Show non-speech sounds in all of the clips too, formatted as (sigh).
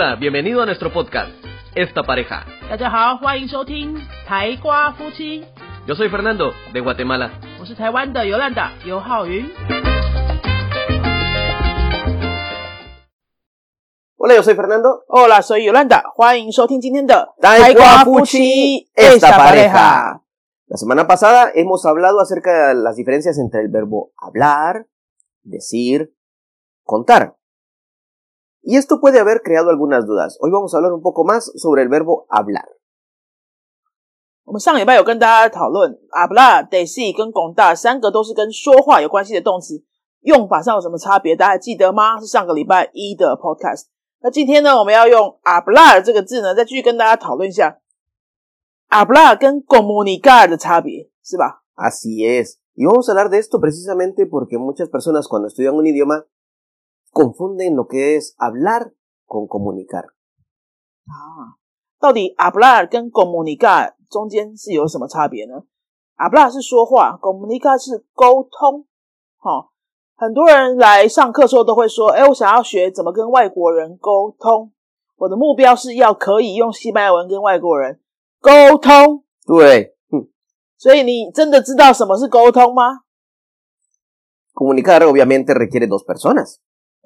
Hola, bienvenido a nuestro podcast, Esta Pareja. 大家好，欢迎收听台瓜夫妻，Yo soy Fernando, de Guatemala. 我是台湾的尤兰达尤浩云。Hola, yo soy Fernando. Hola，所以尤兰达，欢迎收听今天的台瓜夫 Fuchi esta pareja. La semana pasada hemos hablado acerca de las diferencias entre el verbo hablar, decir, contar. Y esto puede haber creado algunas dudas. Hoy vamos a hablar un poco más sobre el verbo hablar. 我们上礼拜有跟大家讨论 abla、d e s i 跟拱大三个都是跟说话有关系的动词，用法上有什么差别？大家还记得吗？是上个礼拜一的 podcast。那今天呢，我们要用 abla 这个字呢，再继续跟大家讨论一下 abla 跟 comunicar 的差别，是吧？ Así es. Y vamos a hablar de esto precisamente porque muchas personas cuando estudian un idioma confunden lo que es hablar con comunicar. 啊，到底 hablar 跟 comunicar 中间是有什么差别呢？hablar 是说话，comunicar 是沟通。好、很多人来上课的时候都会说：“哎，我想要学怎么跟外国人沟通，我的目标是要可以用西班牙文跟外国人沟通。对，嗯，”所以你真的知道什么是沟通吗？comunicar obviamente requiere dos personas,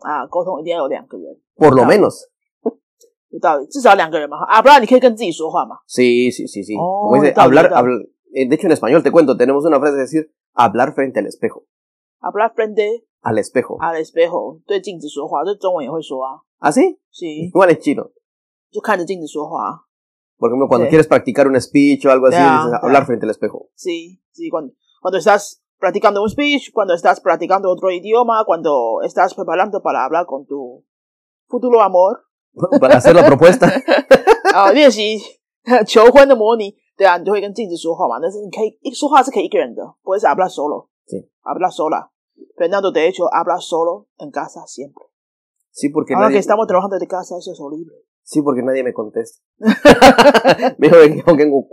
啊，沟通一定要有两个人， por lo Claro. menos. (laughs) 有道理，至少两个人嘛。哈 hablar 你可以跟自己说话嘛。 Sí, sí, sí, sí. Oh, Como dice, está bien, hablar, está bien. habl- eh, de hecho en español te cuento, tenemos una frase de decir hablar frente al espejo, hablar frente al espejo. al espejo，对镜子说话，这中文也会说啊。 ¿Ah, sí? 是， Igual en chino. 就看着镜子说话啊。 Por ejemplo, cuando Sí. quieres practicar un speech o algo así, Ya, dices ya. hablar frente al espejo. Sí, sí, cuando, cuando estás practicando un speech, cuando estás practicando otro idioma, cuando estás preparando para hablar con tu futuro amor, Para hacer la propuesta. 啊，练习求婚的模拟，对啊，你就会跟镜子说话嘛。但是你可以一说话是可以一个人的，不会是 hablar solo，Sí. hablar sola。Fernando de hecho habla solo en casa siempre. Sí, porque Ahora que nadie, estamos trabajando de casa, eso es horrible. sí, porque nadie me contesta. me dijo que yo tengo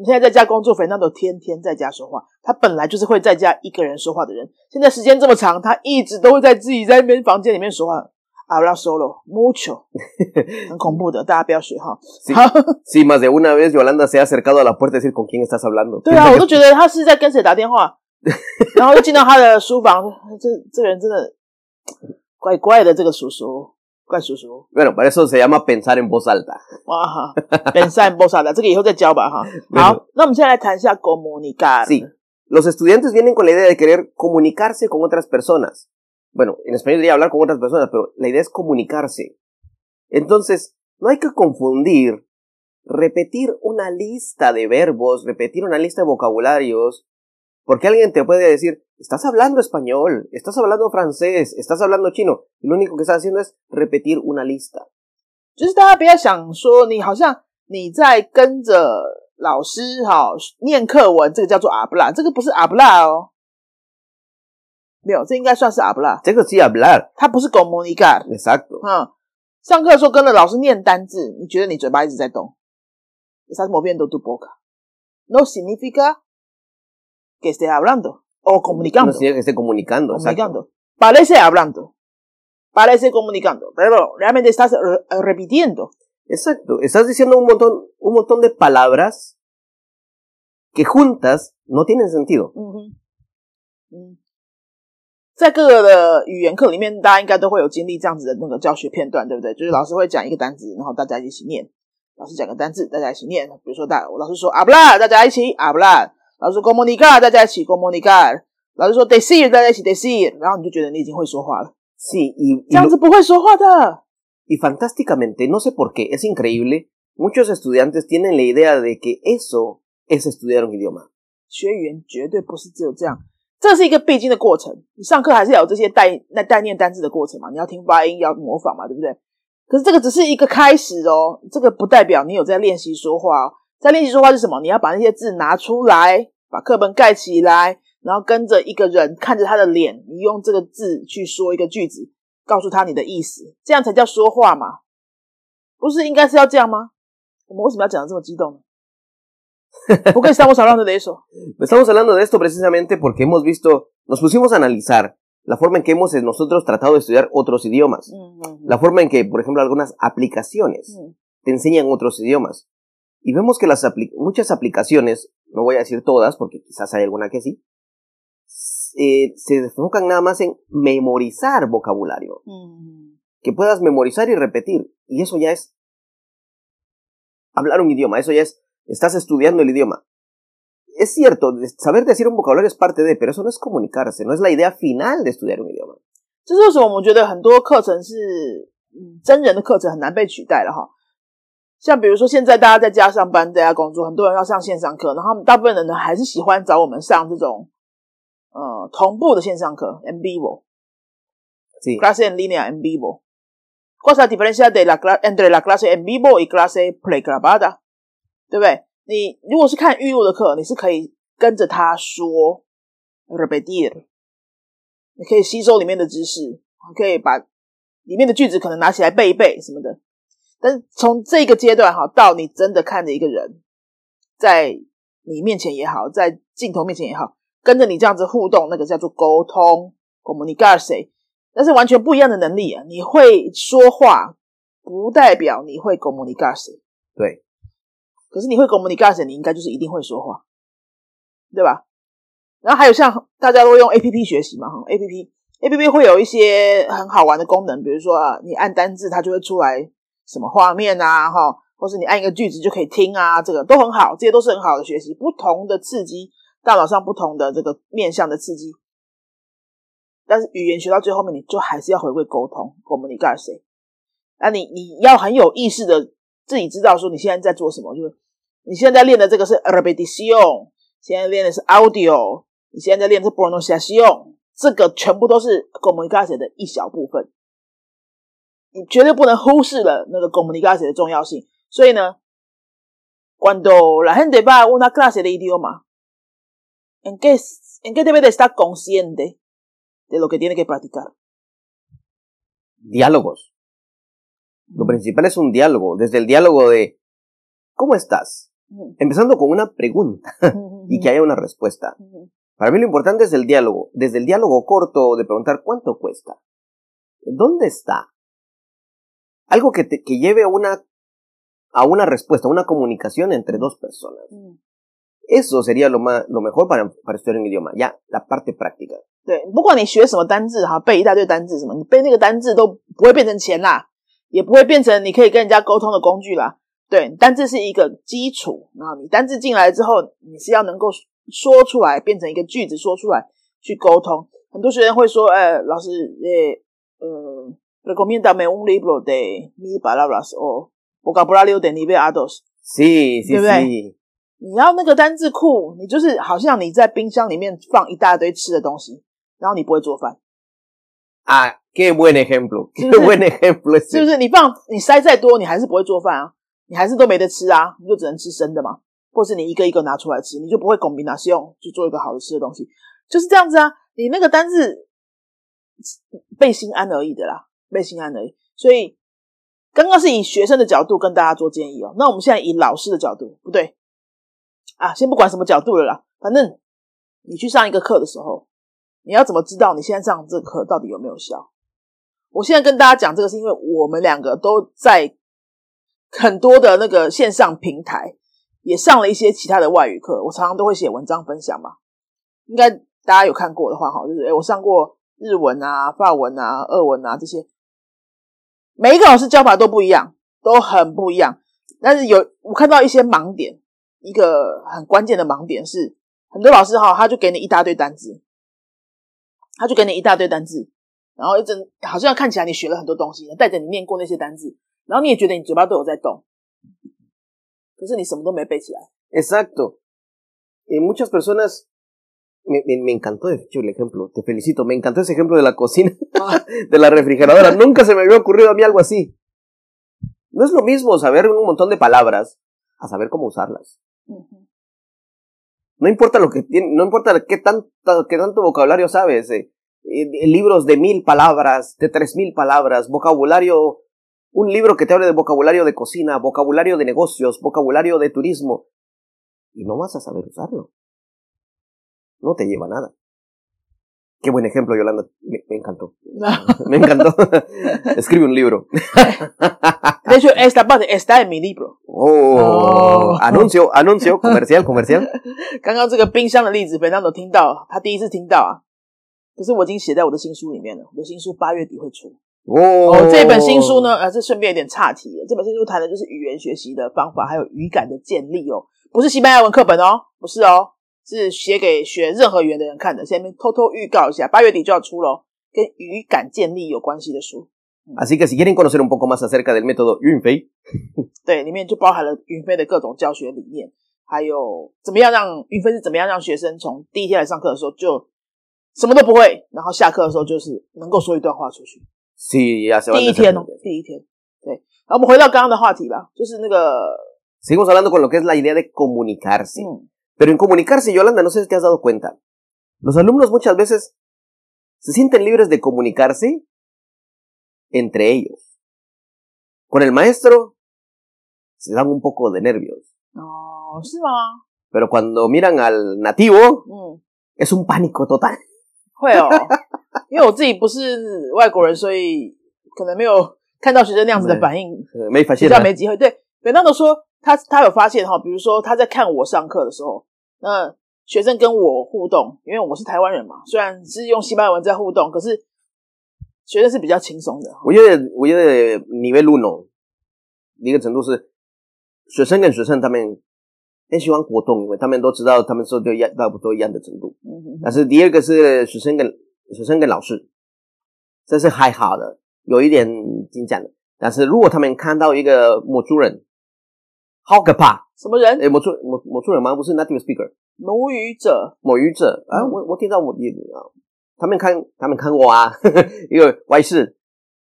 你现在在家工作，反正都天天在家说话。他本来就是会在家一个人说话的人，现在时间这么长，他一直都会在自己在那边房间里面说话。Habla solo mucho，(laughs) 很恐怖的，大家不要学哈。(laughs) Sí, más de una vez, Yolanda se ha acercado a la puerta decir con quién estás hablando。对啊，(laughs) 我都觉得他是在跟谁打电话，然后又进到他的书房。这这个人真的怪怪的，这个叔叔。怪叔叔。 Bueno, para eso se llama pensar en voz alta. 哇哈，本善波萨的，这个以后再教吧哈。好，那我们现在来谈一下 (laughs) comunicar。 Sí, los estudiantes vienen con la idea de querer comunicarse con otras personas. Bueno, en español diría hablar con otras personas, pero la idea es comunicarse. Entonces, no hay que confundir repetir una lista de verbos, repetir una lista de vocabularios, porque alguien te puede decir, estás hablando español, estás hablando francés, estás hablando chino, y lo único que estás haciendo es repetir una lista. 就是大家不要想说你好像你在跟着老师哈念课文，这个叫做阿布拉，这个不是阿布拉哦，没有，这应该算是阿布拉， Tengo sí hablar, 它不是 comunicar。 exacto. 嗯，上课的时候跟着老师念单字，你觉得你嘴巴一直在动？Estás moviendo tu boca. No significa que estés hablando o No comunicando. significa que esté comunicando, exacto. comunicando. Parece hablando. Parece comunicando. Pero realmente estás re- repitiendo. Exacto, estás diciendo un montón, un montón de palabras que juntas no tienen sentido. 嗯哼，嗯，在各个的语言课里面，大家应该都会有经历这样子的那个教学片段，对不对？就是老师会讲一个单词，然后大家一起念。老师讲个单字，大家一起念。比如说大，老师说 hablar，大家一起 hablar。 老师说 comunicar，大家一起 comunicar。老师说 decir，大家一起 decir。然后你就觉得你已经会说话了。Sí, y, y 这样 lo- 子不会说话的。y fantásticamente, no sé por qué, es increíble, muchos estudiantes tienen la idea de que eso es estudiar un idioma. 学员绝对不是只有这样，这是一个必经的过程。你上课还是要有这些带那带念单字的过程嘛，你要听发音，要模仿嘛，对不对？可是这个只是一个开始哦，这个不代表你有在练习说话哦。在练习说话是什么？你要把那些字拿出来，把课本盖起来，然后跟着一个人看着他的脸，你用这个字去说一个句子，告诉他你的意思，这样才叫说话嘛？不是应该是要这样吗？我们为什么要讲的这么激动呢？¿Por qué estamos hablando de eso? Estamos hablando de esto precisamente porque hemos visto, nos pusimos a analizar la forma en que hemos eh, nosotros tratado de estudiar otros idiomas, la forma en que, por ejemplo, algunas aplicaciones 嗯 te enseñan otros idiomas. Y vemos que las apli- muchas aplicaciones, no voy a decir todas, porque quizás hay alguna que sí, s- eh, se enfocan nada más en memorizar vocabulario, 嗯 que puedas memorizar y repetir. Y eso ya es hablar un idioma, eso ya es, estás estudiando el idioma. Es cierto, de- saber decir un vocabulario es parte de, pero eso no es comunicarse, no es la idea final de estudiar un idioma. 这是为什么我们觉得很多课程是嗯真人的课程很难被取代了哈。 像比如说现在大家在家上班，在家工作，很多人要上线上课，然后大部分人呢还是喜欢找我们上这种呃同步的线上课。Sí. clase en línea en vivo. ¿Cuál es la diferencia de la entre la clase en vivo y clase pregrabada？对不对？你如果是看预录的课，你是可以跟着他说 repetir，你可以吸收里面的知识，可以把里面的句子可能拿起来背一背什么的。但是从这个阶段哈，到你真的看着一个人在你面前也好，在镜头面前也好，跟着你这样子互动，那个叫做沟通 （communicarse）。那是完全不一样的能力啊！你会说话，不代表你会 communicarse。对，可是你会 communicarse，你应该就是一定会说话，对吧？然后还有像大家都用 A P P 学习嘛，哈，A P P A P P 会有一些很好玩的功能，比如说啊，你按单字它就会出来什么画面啊，哈，或是你按一个句子就可以听啊，这个都很好，这些都是很好的学习，不同的刺激大脑上不同的这个面向的刺激。但是语言学到最后面，你就还是要回归沟通，communicarse。那你你要很有意识的自己知道说你现在在做什么，就是你现在练的这个是 repetition，现在练的是 audio，你现在在练的是 pronunciation，这个全部都是 communicarse 的一小部分，你绝对不能忽视了那个 communicarse 的重要性。所以呢，cuando la gente va a una clase de idioma, ¿en qué, en qué debe de estar consciente de lo que tiene que practicar? Diálogos. Lo principal es un diálogo, desde el diálogo de ¿cómo estás? Ujú. Empezando con una pregunta (laughs) y que haya una respuesta. Ujú. Para mí lo importante es el diálogo, desde el diálogo corto de preguntar ¿cuánto cuesta? ¿Dónde está? Algo que, te- que lleve a una, a una respuesta, a una comunicación entre dos personas. Ujú. Eso sería lo, más, lo mejor para, para estudiar un idioma, ya la parte práctica. 对，不管你学什么单字哈，背一大堆单字什么，你背那个单字都不会变成钱啦，也不会变成你可以跟人家沟通的工具啦。对，单字是一个基础，然后你单字进来之后，你是要能够说出来，变成一个句子说出来去沟通。很多学生会说，呃，老师，呃，呃 Recomiéndame un libro de mil palabras o vocabulario de nivel A2. Sí, sí, sí. 对不对？你要那个单字库，你就是好像你在冰箱里面放一大堆吃的东西，然后你不会做饭。啊，qué buen ejemplo，是是 qué buen ejemplo，是不是？你放你塞再多，你还是不会做饭啊，你还是都没得吃啊，你就只能吃生的嘛，或是你一个一个拿出来吃，你就不会公民答使用去做一个好的吃的东西，就是这样子啊。你那个单字背心安而已的啦。被心安而已。所以刚刚是以学生的角度跟大家做建议哦，那我们现在以老师的角度，不对啊，先不管什么角度了啦，反正你去上一个课的时候，你要怎么知道你现在上这个课到底有没有效？我现在跟大家讲这个，是因为我们两个都在很多的那个线上平台也上了一些其他的外语课，我常常都会写文章分享嘛。应该大家有看过的话，哈，就是诶我上过日文啊、法文啊、俄文啊这些，每一个老师教法都不一样，都很不一样。但是有我看到一些盲点，一个很关键的盲点是，很多老师哈，他就给你一大堆单字，他就给你一大堆单字，然后一整好像看起来你学了很多东西，带着你念过那些单字，然后你也觉得你嘴巴都有在动，可是你什么都没背起来。Exacto. Y muchas personas, me, me, me encantó de hecho el ejemplo, te felicito, me encantó ese ejemplo de la cocina, (laughs) de la refrigeradora, nunca se me había ocurrido a mí algo así. No es lo mismo saber un montón de palabras a saber cómo usarlas. No importa lo que tiene, no importa qué tanto, qué tanto vocabulario sabes, eh, eh, libros de mil palabras, de tres mil palabras, vocabulario, un libro que te hable de vocabulario de cocina, vocabulario de negocios, vocabulario de turismo, y no vas a saber usarlo. No te lleva a nada. Qué buen ejemplo, Yolanda. Me, me encantó. me encantó. Escribe un libro. De hecho, esta parte está en mi libro。Oh, 哦 anuncio, anuncio, comercial, comercial. 刚刚这个冰箱的例子，本当有听到，他第一次听到啊。可是我已经写在我的新书里面了，我的新书八月底会出。Oh, 哦，这本新书呢，呃，这顺便有点岔题了。这本新书谈的就是语言学习的方法，还有语感的建立哦，不是西班牙文课本哦，不是哦，是写给学任何语言的人看的。下面偷偷预告一下，八月底就要出喽，跟语感建立有关系的书。Así que si quieren conocer un poco más acerca del método Yunfei, (laughs) 对，里面就包含了云飞的各种教学理念，还有怎么样让云飞是怎么样让学生从第一天来上课的时候就什么都不会，然后下课的时候就是能够说一段话出去。sí, ya se 第一天哦第一天。对，然后我们回到刚刚的话题吧，就是那个，Seguimos hablando con lo que es la idea de comunicarse. 嗯，Pero en comunicarse, Yolanda, no sé si te has dado cuenta. Los alumnos muchas veces se sienten libres de comunicarse entre ellos. Con el maestro se dan un poco de nervios. 哦，是吗？ Pero cuando miran al nativo, 嗯， es un pánico total. 会哦，因为我自己不是外国人，所以可能没有看到学生那样子的反应， Eh, Me 比 fascina. 较没机会。对，本当的说，他他有发现哈，比如说他在看我上课的时候， (laughs) 那学生跟我互动，因为我是台湾人嘛，虽然是用西班牙文在互动，可是学生是比较轻松的。我觉得，我觉得 nivel uno 一个程度是学生跟学生他们很喜欢活动，因为他们都知道他们说就一样，差不多一样的程度。嗯哼但是第二个是学生跟学生跟老师，这是还好的，有一点紧张的。但是如果他们看到一个母族人，好可怕！什么人？诶，某处某某处人吗？不是 native speaker，母语者。母语者啊，嗯我我听到我也啊，他们看他们看我啊，(laughs) 一个外事，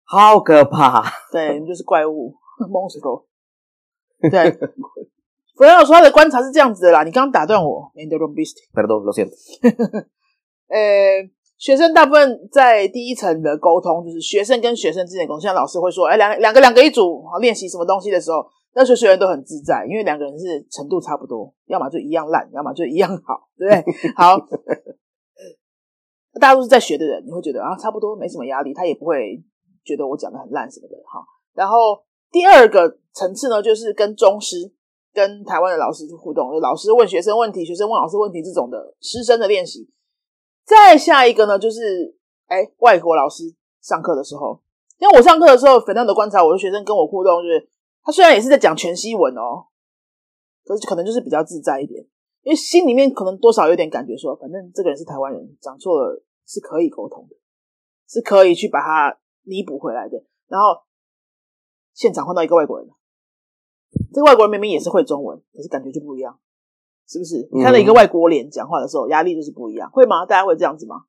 好可怕。对，你就是怪物 (laughs) monster。对，弗兰有说他的观察是这样子的啦，你刚刚打断我 i n d o r o b i s t Perdón, lo siento。(laughs) 呃，学生大部分在第一层的沟通，就是学生跟学生之间的沟通，像老师会说，哎，两两个两个一组，好练习什么东西的时候，那时候学员都很自在，因为两个人是程度差不多，要么就一样烂，要么就一样好，对不对？(laughs) 好，(laughs) 大家都是在学的人，你会觉得啊，差不多没什么压力，他也不会觉得我讲的很烂什么的，哈。然后第二个层次呢，就是跟中师、跟台湾的老师去互动，就老师问学生问题，学生问老师问题这种的师生的练习。再下一个呢，就是哎，外国老师上课的时候，因为我上课的时候，粉亮的观察，我的学生跟我互动，就是他虽然也是在讲全息文哦，可是可能就是比较自在一点，因为心里面可能多少有点感觉说，反正这个人是台湾人，讲错了是可以沟通的，是可以去把它弥补回来的。然后现场换到一个外国人，这个外国人明明也是会中文，可是感觉就不一样，是不是？你看到一个外国脸讲话的时候，压力就是不一样，会吗？大家会这样子吗？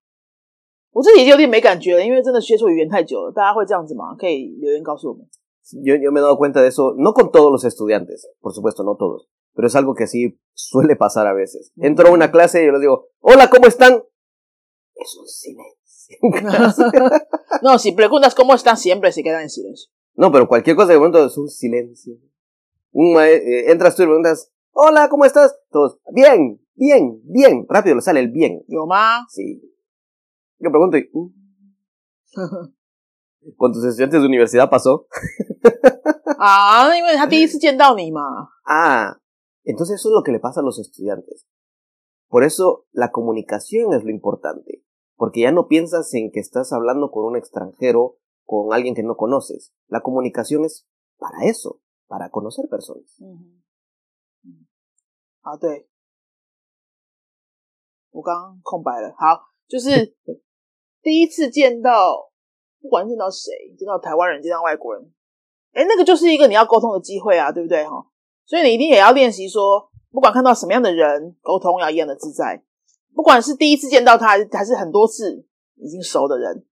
我自己有点没感觉了，因为真的接触语言太久了。大家会这样子吗？可以留言告诉我们。Yo, yo me he dado cuenta de eso, no con todos los estudiantes, por supuesto, no todos, pero es algo que sí suele pasar a veces. Entro a una clase y yo les digo, hola, ¿cómo están? Es un silencio. (laughs) no, si preguntas cómo están, siempre se quedan en silencio. No, pero cualquier cosa de momento es un silencio. Un eh, entras tú y preguntas, hola, ¿cómo estás? Todos, bien, bien, bien. Rápido le sale el bien. 有吗？Sí. Yo pregunto y, "Uh". (laughs) ¿con tus estudiantes de universidad pasó? (laughs) (laughs) 啊，因为他第一次见到你嘛。 Ah, entonces eso es lo que le pasa a los estudiantes. Por eso la comunicación es lo importante, porque ya no piensas en que estás hablando con un extranjero, con alguien que no conoces. La comunicación es para eso, para conocer personas. 嗯哼，(laughs) 嗯，啊，对，我刚刚空白了。好，就是第一次见到，不管见到谁，见到台湾人，见到外国人， 哎，那个就是一个你要沟通的机会啊，对不对哈？所以你一定也要练习说，不管看到什么样的人，沟通要一样的自在。不管是第一次见到他，还是很多次已经熟的人，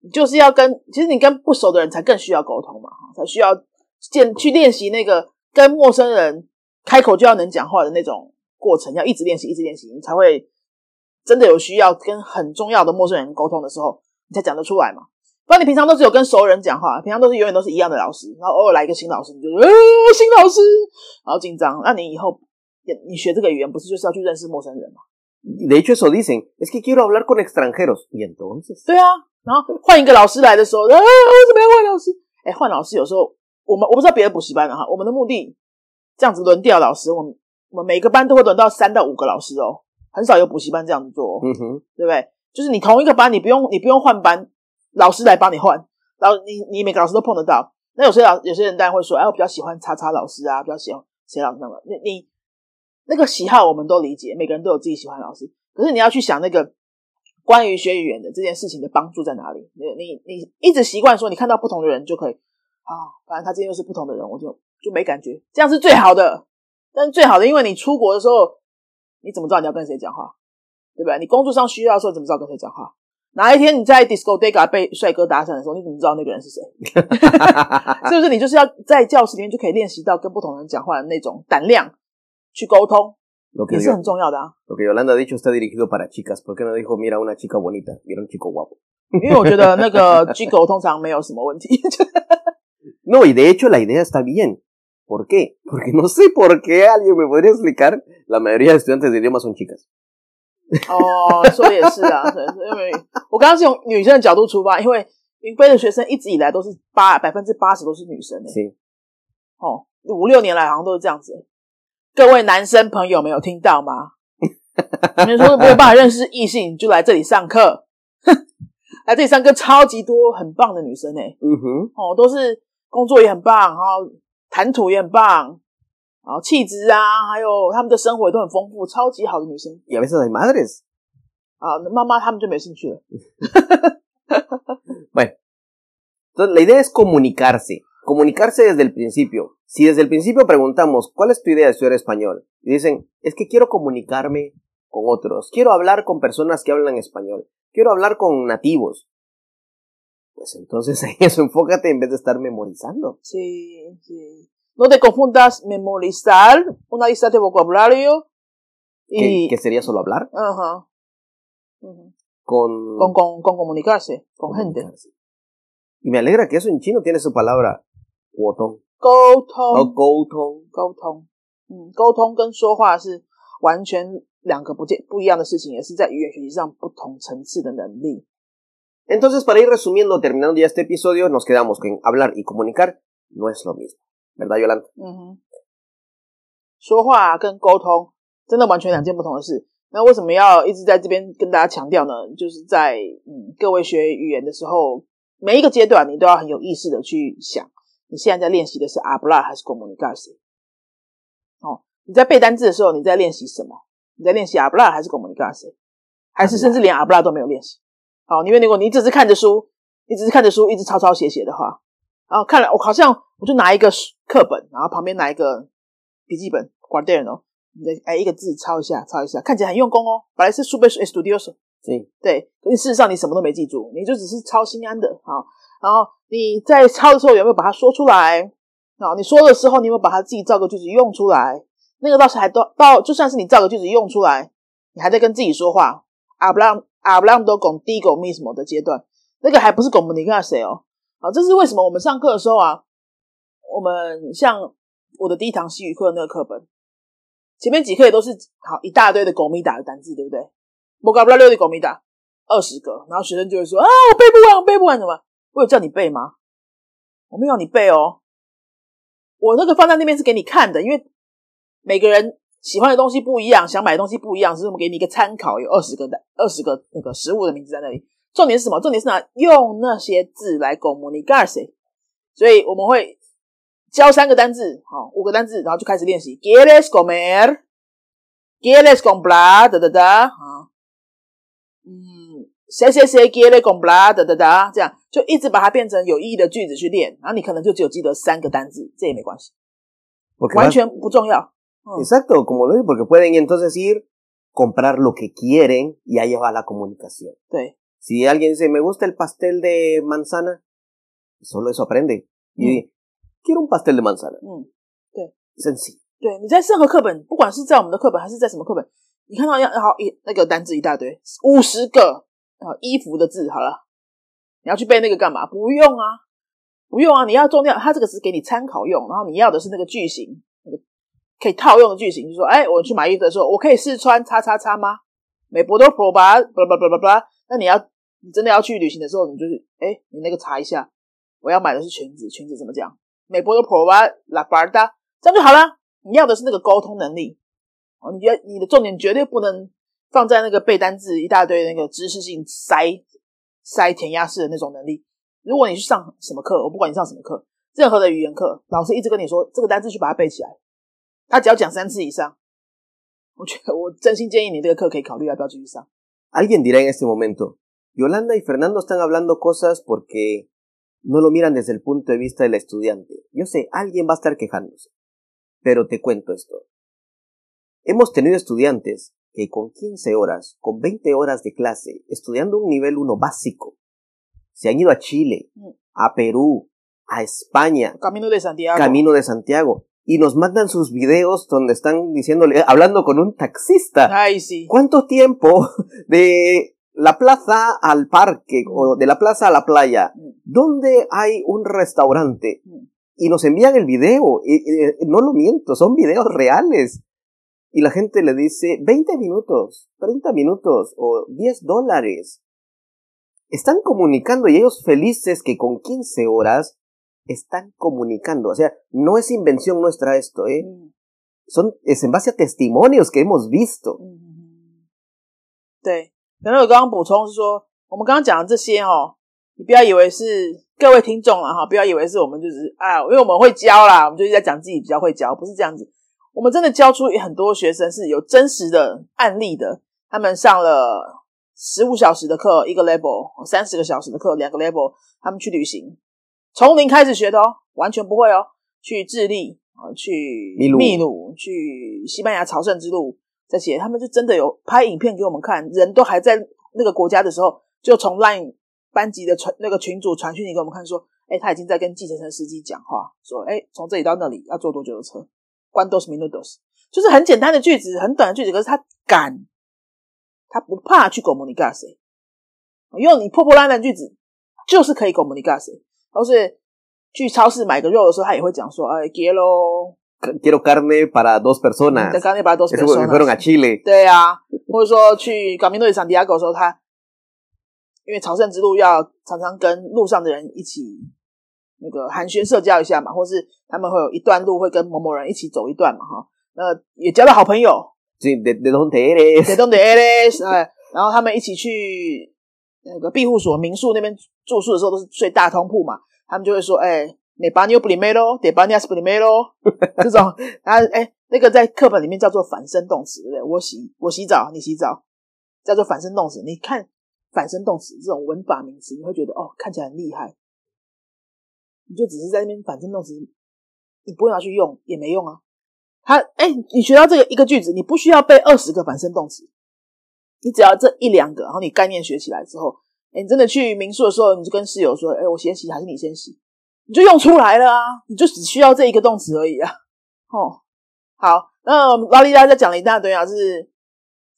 你就是要跟，其实你跟不熟的人才更需要沟通嘛，哈，才需要见去练习那个跟陌生人开口就要能讲话的那种过程，要一直练习，一直练习，你才会真的有需要跟很重要的陌生人沟通的时候，你才讲得出来嘛。不然你平常都是有跟熟人讲话，平常都是永远都是一样的老师，然后偶尔来一个新老师，你就呃新老师，然后紧张。那你以后你学这个语言不是就是要去认识陌生人吗？De hecho, eso dicen, es que quiero hablar con extranjeros. Y entonces, 对啊，然后换一个老师来的时候，啊，为什么要换老师？哎，换老师有时候我们我不知道别的补习班的哈，我们的目的这样子轮调老师，我们我们每个班都会轮到三到五个老师哦，很少有补习班这样子做、哦，ujú, 对不对？就是你同一个班，你不用你不用换班，老师来帮你换，然后你你每个老师都碰得到。那有些老有些人当然会说，哎，我比较喜欢叉叉老师啊，比较喜欢谁老师那么，你你那个喜好我们都理解，每个人都有自己喜欢的老师，可是你要去想那个关于学语言的这件事情的帮助在哪里？你你你一直习惯说你看到不同的人就可以啊，反正他今天又是不同的人，我就就没感觉，这样是最好的。但是最好的，因为你出国的时候，你怎么知道你要跟谁讲话？对不对？你工作上需要的时候，怎么知道跟谁讲话？哪一天你在 discoteca (laughs) 被帅哥搭讪的时候，你怎么知道那个人是谁？是不是？你就是要在教室里面就可以练习到跟不同人讲话的那种胆量去沟通， lo, que 也是 yo- 很重要的啊。 lo que Yolanda ha dicho está dirigido para chicas. ¿Por qué no dijo, mira una chica bonita, mira un chico guapo? (laughs) 因为我觉得那个 G 狗通常没有什么问题。 (laughs) No, y de hehecho la idea está bien. ¿Por qué? Porque no sé por qué alguien me podría explicar. La mayoría de estudiantes de idiomas son chicas. (laughs) 哦，说的也是啊，对，因为我刚刚是从女生的角度出发，因为云飞的学生一直以来都是八百分之八十都是女生诶、Sí. 哦，五六年来好像都是这样子、欸。各位男生朋友没有听到吗？(laughs) 你们说没有办法认识异性，就来这里上课，(laughs) 来这里上课超级多很棒的女生诶、Ujú. 哦，都是工作也很棒，然后谈吐也很棒，然后气质啊，还有他们的生活也都很丰富，超级好的女生 Y a (laughs) veces hay madres. 啊。那妈妈他们就没兴趣了。 Bueno, entonces la idea es comunicarse. Comunicarse desde el principio. Si desde el principio preguntamos, ¿cuál es tu idea de estudiar español? Y dicen, es que quiero comunicarme con otros. Quiero hablar con personas que hablan español. Quiero hablar con nativos. Pues entonces (laughs) en eso enfócate en vez de estar memorizando. Sí, sí. No te confundas memorizar una lista de vocabulario ¿Qué, y qué sería solo hablar? ajá, ujú, Con, con, con, con comunicarse con gente. comunicarse. Y me alegra que eso en chino tiene su palabra. 沟通.沟通， O 沟通.沟通，嗯，沟通跟说话是完全两个不见不一样的事情，也是在语言学习上不同层次的能力。 Entonces, para ir resumiendo, terminando ya este episodio, nos quedamos con hablar y comunicar no es lo mismo. ¿Verdad, Yolanda? 嗯哼，说话跟沟通真的完全两件不同的事。那为什么要一直在这边跟大家强调呢？就是在嗯各位学语言的时候，每一个阶段你都要很有意识的去想，你现在在练习的是 hablar 还是 comunicarse？哦，你在背单字的时候，你在练习什么？你在练习 hablar 还是 comunicarse？还是甚至连 hablar 都没有练习？好，因为如果你只是看着书，你只是看着书一直抄抄写写的话，然后看了我好像我就拿一个书课本，然后旁边拿一个笔记本 Guardiano，你再哎一个字抄一下，抄一下，看起来很用功哦。本来是 super estudioso，Sí. 对，可是事实上你什么都没记住，你就只是抄心安的好。然后你在抄的时候有没有把它说出来？好，你说的时候你有没有把它自己造个句子用出来？那个倒是还到到，就算是你造个句子用出来，你还在跟自己说话，hablando hablando contigo mismo 的阶段，那个还不是 comunicarse 哦。好，这是为什么我们上课的时候啊，我们像我的第一堂西语课的那个课本，前面几课也都是好一大堆的狗咪打的单字，对不对？vocabulario de comida 二十个，然后学生就会说啊，我背不完，我背不完，怎么？我有叫你背吗？我没有你背哦，我那个放在那边是给你看的，因为每个人喜欢的东西不一样，想买的东西不一样，所以我们给你一个参考，有二十个的二十个那个食物的名字在那里。重点是什么？重点是拿用那些字来 comunicarse，所以我们会教三个单字，好、五个单字，然后就开始练习。Quieres comer？Quieres comprar？哒哒哒，啊，嗯，谁谁谁 quiere comprar？哒哒哒，这样就一直把它变成有意义的句子去练，然后你可能就只有记得三个单字，这也没关系， Porque 完 vas- 全不重要。嗯 Exacto, como lo digo, porque pueden entonces ir, comprar lo que quieren y ahí va la comunicación. 对， Si alguien dice, me gusta el pastel de manzana, solo eso aprende. Y Mm. di, Quiero un pastel de manzana. 嗯。Sencillo. 对，你在任何课本，不管是在我们的课本还是在什么课本，你看到要好一那个单字一大堆，五十个啊衣服的字，好了，你要去背那个干嘛？不用啊，不用啊，你要重要，它这个只是给你参考用，然后你要的是那个句型，那个可以套用的句型，就说，哎，我去买衣服的时候，我可以试穿叉叉叉吗？美博多 pro 吧，巴拉巴拉巴拉巴拉。那你要你真的要去旅行的时候，你就是哎，你那个查一下，我要买的是裙子，裙子怎么讲？美博多 pro 吧，la barda，这样就好了。你要的是那个沟通能力哦，你觉得你的重点绝对不能放在那个背单字一大堆那个知识性塞塞填鸭式的那种能力。如果你去上什么课，我不管你上什么课，任何的语言课，老师一直跟你说这个单字去把它背起来，他只要讲三次以上，我觉得我真心建议你这个课可以考虑要不要继续上。Alguien dirá en este momento, Yolanda y Fernando están hablando cosas porque no lo miran desde el punto de vista del estudiante. Yo sé, alguien va a estar quejándose. Pero te cuento esto. Hemos tenido estudiantes que con 15 horas, con 20 horas de clase, estudiando un nivel 1 básico, se han ido a Chile, Mm. a Perú, a España, Camino de Santiago. Camino de Santiago, y nos mandan sus videos donde están diciéndole, hablando con un taxista. Ay, sí. ¿Cuánto tiempo (laughs) de la plaza al parque o de la plaza a la playa? Mm. ¿Dónde hay un restaurante? Mm. Y nos envían el video. Y, y, no lo miento, son videos reales. Y la gente le dice 20 minutos, 30 minutos o 10 dólares. Están comunicando y ellos felices que con 15 horas están comunicando. O sea, no es invención nuestra esto, ¿eh? 嗯 Son, es en base a testimonios que hemos visto. 嗯嗯嗯，对。然后我刚刚补充是说，我们刚刚讲的这些哦，你不要以为是各位听众了哈，不要以为是我们就是啊，因为我们会教啦，我们就是在讲自己比较会教，不是这样子。我们真的教出很多学生是有真实的案例的，他们上了十五小时的课，一个 level，三十个小时的课，两个 level，他们去旅行，从零开始学的哦，完全不会哦，去智利啊，去秘鲁秘鲁，去西班牙朝圣之路这些，他们就真的有拍影片给我们看，人都还在那个国家的时候，就从 LINE 班级的传那个群主传讯息给我们看，说，哎，他已经在跟计程车司机讲话，说，哎，从这里到那里要坐多久的车？¿Cuántos minutos？就是很简单的句子，很短的句子，可是他敢，他不怕去 comunicarse，用你破破烂烂的句子，就是可以 comunicarse，都是去超市买个肉的时候，他也会讲说，哎，quiero quiero carne para dos personas. carne para dos personas. 他们去，他们去。对啊，或者说去高明诺伊桑迪亚哥的时候，他因为朝圣之路要常常跟路上的人一起那个寒暄社交一下嘛，或是他们会有一段路会跟某某人一起走一段嘛，哈，那，也交到好朋友。对对对，对对对，哎，然后他们一起去那个庇护所、民宿那边住宿的时候，都是睡大通铺嘛，他们就会说，哎。，me baño primero，de bañas primero。”这种，然后哎，那个在课本里面叫做反身动词，对不对？我洗我洗澡，你洗澡，叫做反身动词。你看反身动词这种文法名词，你会觉得哦，看起来很厉害。你就只是在那边反身动词，你不用拿去用也没用啊。他哎，你学到这个一个句子，你不需要背二十个反身动词，你只要这一两个，然后你概念学起来之后，哎，你真的去民宿的时候，你就跟室友说，哎，我先洗还是你先洗，你就用出来了啊，你就只需要这一个动词而已啊。哦，好，那拉力大家讲了一大堆啊，是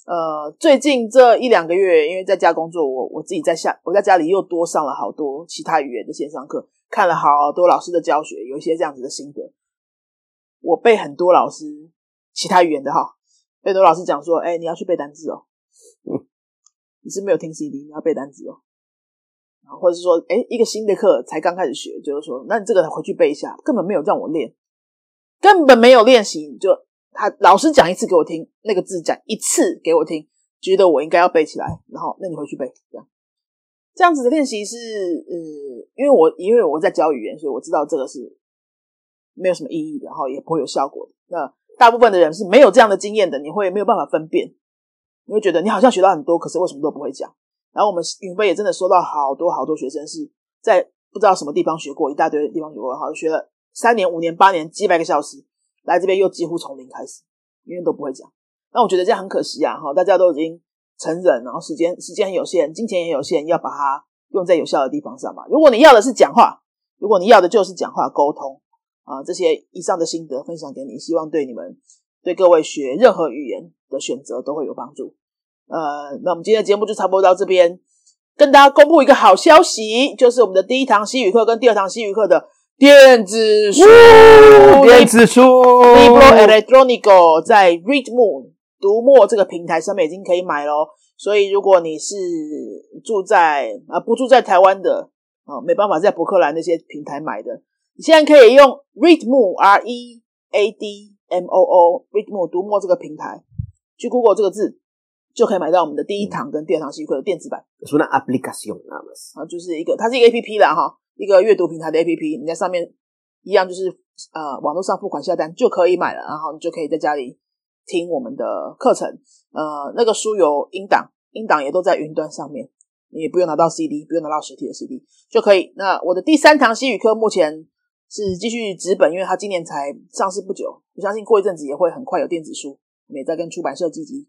呃，最近这一两个月，因为在家工作，我我自己在下，我在家里又多上了好多其他语言的线上课，看了好多老师的教学，有一些这样子的心得。我被很多老师其他语言的哈，被很多老师讲说，哎、你要去背单词哦，嗯你是没有听 CD，你要背单词哦，或者是说，哎、一个新的课才刚开始学，就是说，那你这个回去背一下，根本没有让我练，根本没有练习，你就他老师讲一次给我听，那个字讲一次给我听，觉得我应该要背起来，然后那你回去背，这样这样子的练习是呃，因为我因为我在教语言，所以我知道这个是没有什么意义的，然后也不会有效果的。那大部分的人是没有这样的经验的，你会没有办法分辨，你会觉得你好像学到很多，可是为什么都不会讲？然后我们云飞也真的收到好多好多学生是在不知道什么地方学过，一大堆地方学过，好学了三年、五年、八年、几百个小时，来这边又几乎从零开始，因为都不会讲。那我觉得这样很可惜啊！哈，大家都已经成人，然后时间时间很有限，金钱也有限，要把它用在有效的地方上嘛。如果你要的是讲话，如果你要的就是讲话沟通啊，这些以上的心得分享给你，希望对你们对各位学任何语言的选择都会有帮助。呃，那我们今天的节目就差不多到这边，跟大家公布一个好消息，就是我们的第一堂西语课跟第二堂西语课的电子书，电子书 Libro Electronico 在 Readmoo 读墨这个平台上面已经可以买喽。所以如果你是住在啊不住在台湾的啊，没办法在博客来那些平台买的，你现在可以用 Readmo R E A D M O O Readmo 读墨这个平台去 Google 这个字，就可以买到我们的第一堂跟第二堂习课的电子版。Aplicación nada más. 啊，就是一个，它是一个 A P P 啦，哈，一个阅读平台的 A P P，你在上面一样就是呃网络上付款下单就可以买了，然后你就可以在家里听我们的课程。呃，那个书有音档，音档也都在云端上面，你也不用拿到 C D，不用拿到实体的 C D 就可以。那我的第三堂西语课目前是继续纸本，因为它今年才上市不久，我相信过一阵子也会很快有电子书，我们也在跟出版社积极